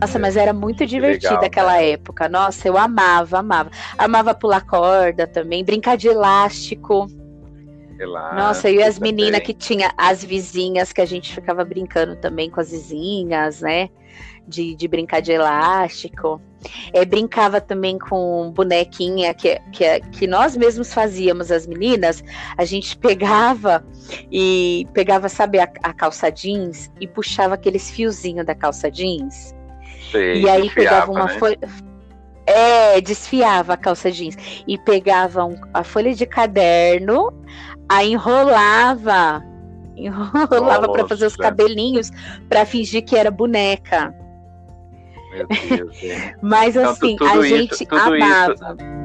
Nossa, mas era muito divertida legal, aquela né? época. Nossa, eu amava, amava. Amava pular corda também, brincar de elástico. Elástico Nossa, e as meninas que tinha as vizinhas que a gente ficava brincando também com as vizinhas, né? De, de brincar de elástico. É, brincava também com bonequinha que, que, que nós mesmos fazíamos, as meninas. A gente pegava e pegava, sabe, a, a calça jeans e puxava aqueles fiozinhos da calça jeans. Sei, e aí pegava uma né? folha. É, desfiava a calça jeans e pegava um, a folha de caderno, aí enrolava, enrolava para fazer os cabelinhos para fingir que era boneca. Meu Deus, Mas então, assim, a gente amava. Isso